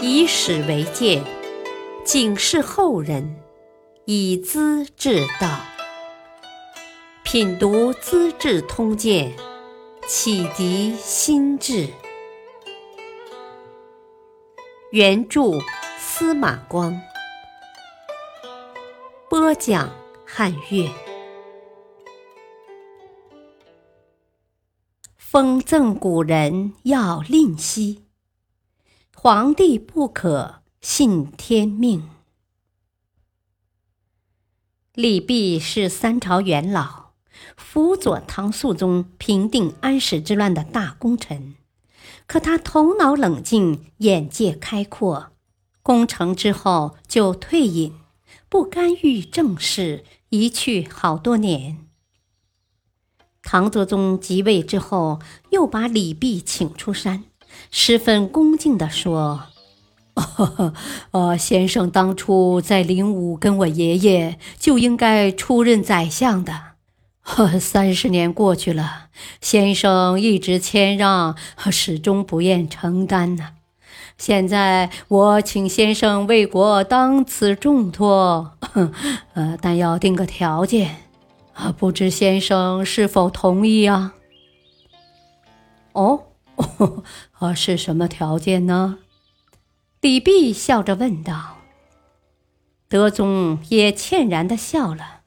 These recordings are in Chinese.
以史为鉴，警示后人，以资治道。品读《资治通鉴》，启迪心智。原著司马光，播讲汉乐。封赠古人要吝惜，皇帝不可信天命。李泌是三朝元老，辅佐唐肃宗平定安史之乱的大功臣。可他头脑冷静，眼界开阔，攻城之后就退隐，不干预政事，一去好多年。唐德宗即位之后，又把李泌请出山，十分恭敬地说：“ 呃，先生当初在灵武跟我爷爷，就应该出任宰相的。三十年过去了，先生一直谦让，始终不愿承担呢。现在我请先生为国当此重托，呃，但要定个条件。”啊，不知先生是否同意啊？哦，啊，是什么条件呢？李泌笑着问道。德宗也歉然的笑了。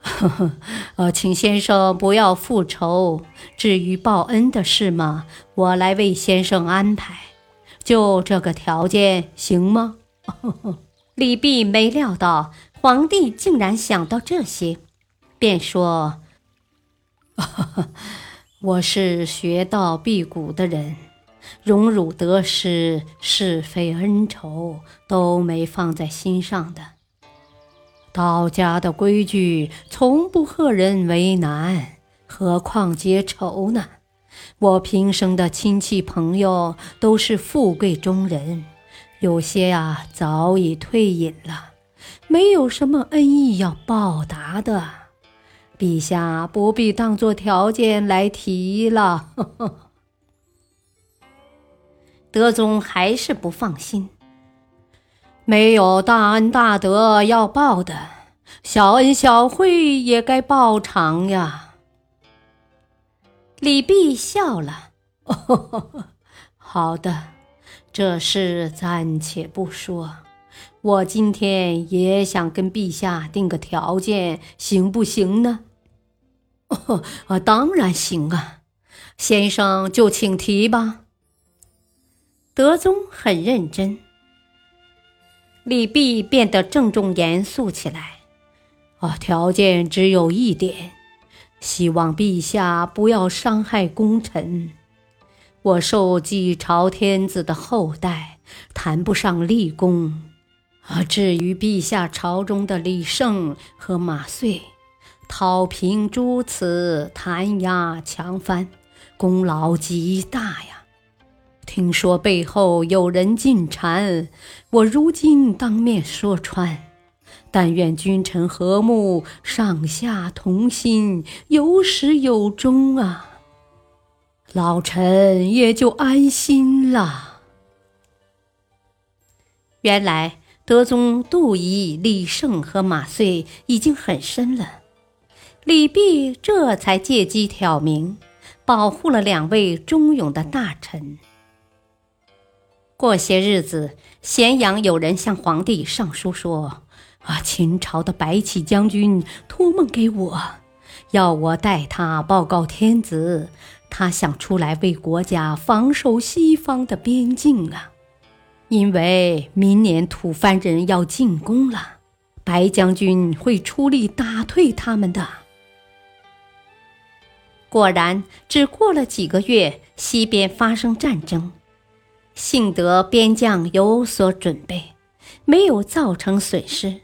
呵呵，呃，请先生不要复仇。至于报恩的事嘛，我来为先生安排。就这个条件行吗？李泌没料到皇帝竟然想到这些。便说：“我是学道辟谷的人，荣辱得失、是非恩仇都没放在心上的。道家的规矩从不和人为难，何况结仇呢？我平生的亲戚朋友都是富贵中人，有些啊早已退隐了，没有什么恩义要报答的。”陛下不必当做条件来提了。德宗还是不放心，没有大恩大德要报的，小恩小惠也该报偿呀。李泌笑了：“ 好的，这事暂且不说。我今天也想跟陛下定个条件，行不行呢？” 啊，当然行啊，先生就请提吧。德宗很认真，李泌变得郑重严肃起来。啊，条件只有一点，希望陛下不要伤害功臣。我受继朝天子的后代，谈不上立功。啊，至于陛下朝中的李胜和马遂。讨平诸此，弹压强藩，功劳极大呀！听说背后有人进谗，我如今当面说穿。但愿君臣和睦，上下同心，有始有终啊！老臣也就安心了。原来德宗妒疑李胜和马遂已经很深了。李泌这才借机挑明，保护了两位忠勇的大臣。过些日子，咸阳有人向皇帝上书说：“啊，秦朝的白起将军托梦给我，要我代他报告天子，他想出来为国家防守西方的边境啊，因为明年吐蕃人要进攻了，白将军会出力打退他们的。”果然，只过了几个月，西边发生战争。幸得边将有所准备，没有造成损失。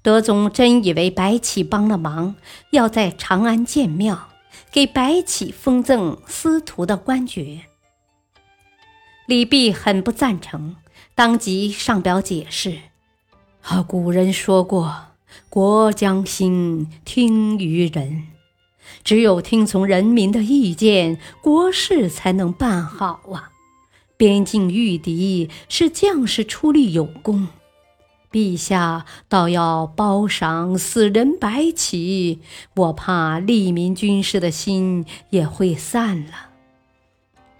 德宗真以为白起帮了忙，要在长安建庙，给白起封赠司徒的官爵。李泌很不赞成，当即上表解释：“啊，古人说过，国将兴，听于人。”只有听从人民的意见，国事才能办好啊！边境御敌是将士出力有功，陛下倒要褒赏死人白起，我怕利民军士的心也会散了。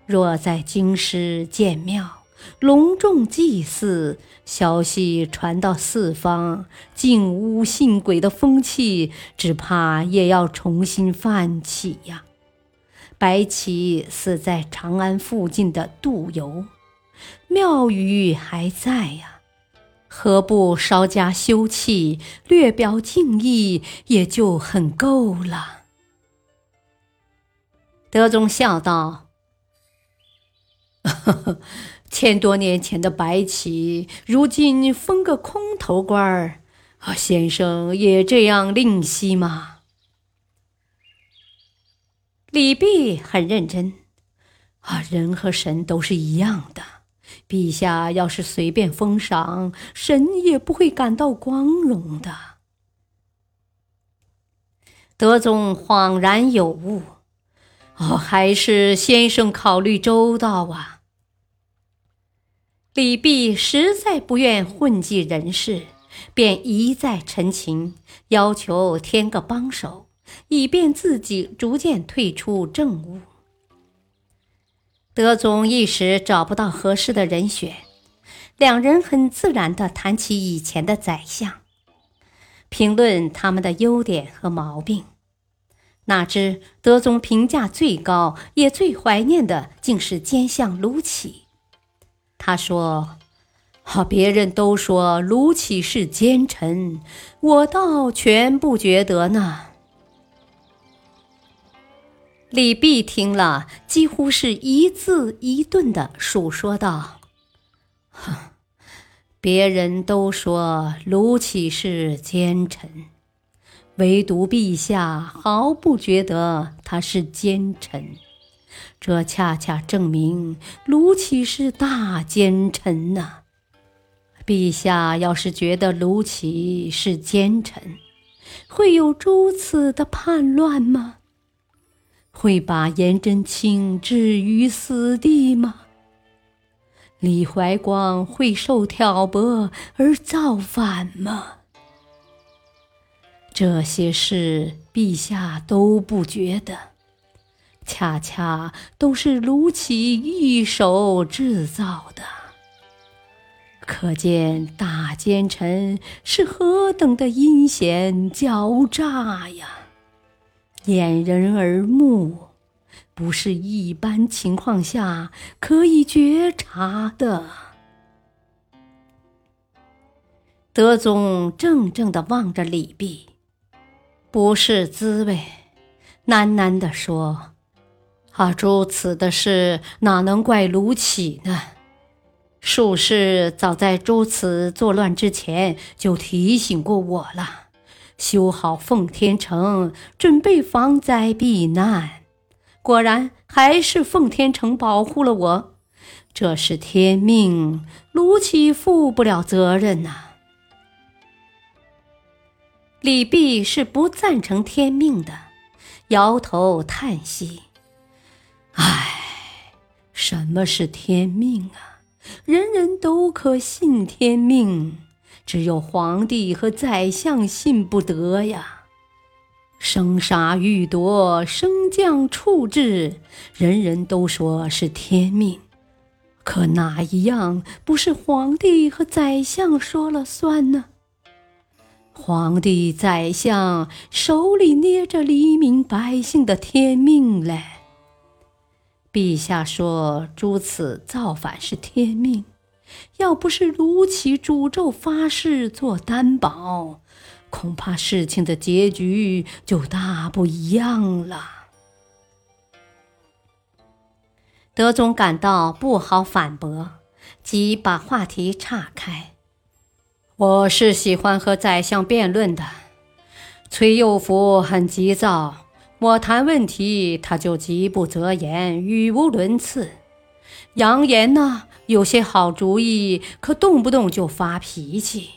若在京师建庙，隆重祭祀，消息传到四方，敬巫信鬼的风气，只怕也要重新泛起呀。白起死在长安附近的杜游，庙宇还在呀，何不稍加修葺，略表敬意，也就很够了。德宗笑道：“呵 呵千多年前的白起，如今封个空头官儿，啊，先生也这样吝惜吗？”李泌很认真，啊，人和神都是一样的。陛下要是随便封赏，神也不会感到光荣的。德宗恍然有悟，哦，还是先生考虑周到啊。李泌实在不愿混迹人世，便一再陈情，要求添个帮手。以便自己逐渐退出政务。德宗一时找不到合适的人选，两人很自然地谈起以前的宰相，评论他们的优点和毛病。哪知德宗评价最高，也最怀念的，竟是奸相卢杞。他说：“好，别人都说卢杞是奸臣，我倒全不觉得呢。”李泌听了，几乎是一字一顿的述说道：“哼，别人都说卢杞是奸臣，唯独陛下毫不觉得他是奸臣，这恰恰证明卢杞是大奸臣呐！陛下要是觉得卢杞是奸臣，会有如此的叛乱吗？”会把颜真卿置于死地吗？李怀光会受挑拨而造反吗？这些事陛下都不觉得，恰恰都是卢杞一手制造的。可见大奸臣是何等的阴险狡诈呀！掩人耳目，不是一般情况下可以觉察的。德宗怔怔的望着李泌，不是滋味，喃喃的说：“啊，诸此的事哪能怪卢杞呢？术士早在诸此作乱之前就提醒过我了。”修好奉天城，准备防灾避难。果然，还是奉天城保护了我。这是天命，卢杞负不了责任呐。李泌是不赞成天命的，摇头叹息：“唉，什么是天命啊？人人都可信天命。”只有皇帝和宰相信不得呀！生杀予夺，升降处置，人人都说是天命，可哪一样不是皇帝和宰相说了算呢？皇帝、宰相手里捏着黎民百姓的天命嘞。陛下说诸此造反是天命。要不是卢杞诅咒发誓做担保，恐怕事情的结局就大不一样了。德宗感到不好反驳，即把话题岔开。我是喜欢和宰相辩论的。崔佑福很急躁，我谈问题他就极不择言，语无伦次。扬言呢？有些好主意，可动不动就发脾气。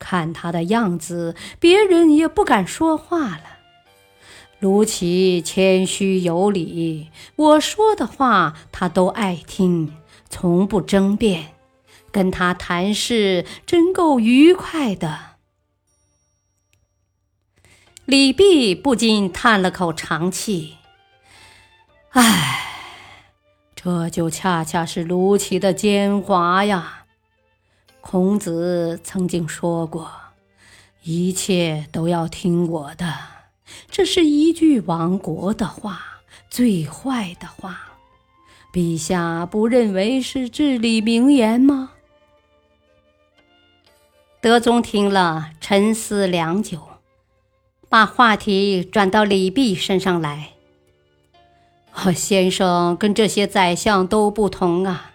看他的样子，别人也不敢说话了。卢奇谦虚有礼，我说的话他都爱听，从不争辩，跟他谈事真够愉快的。李泌不禁叹了口长气：“唉，这就恰恰是卢杞的奸猾呀！孔子曾经说过，一切都要听我的，这是一句亡国的话，最坏的话。陛下不认为是至理名言吗？”德宗听了，沉思良久。把话题转到李泌身上来。先生跟这些宰相都不同啊！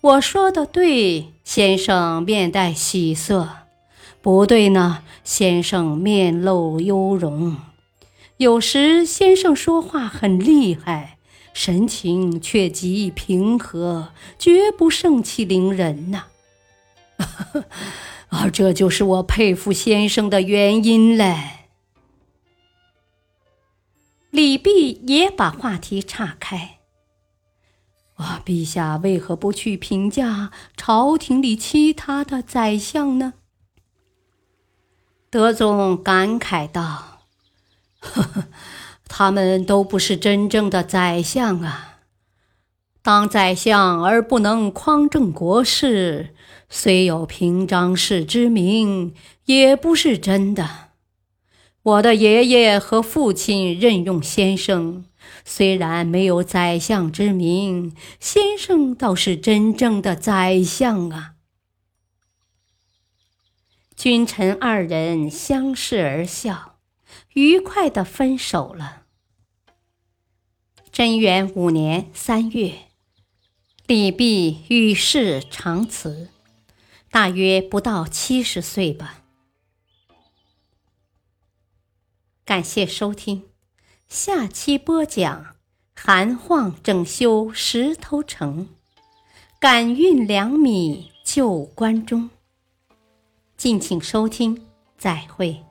我说的对，先生面带喜色；不对呢，先生面露忧容。有时先生说话很厉害，神情却极平和，绝不盛气凌人呐。啊，这就是我佩服先生的原因嘞。李泌也把话题岔开。啊，陛下为何不去评价朝廷里其他的宰相呢？德宗感慨道：“呵呵，他们都不是真正的宰相啊！当宰相而不能匡正国事，虽有平章事之名，也不是真的。”我的爷爷和父亲任用先生，虽然没有宰相之名，先生倒是真正的宰相啊！君臣二人相视而笑，愉快的分手了。贞元五年三月，李泌与世长辞，大约不到七十岁吧。感谢收听，下期播讲韩晃整修石头城，赶运粮米救关中。敬请收听，再会。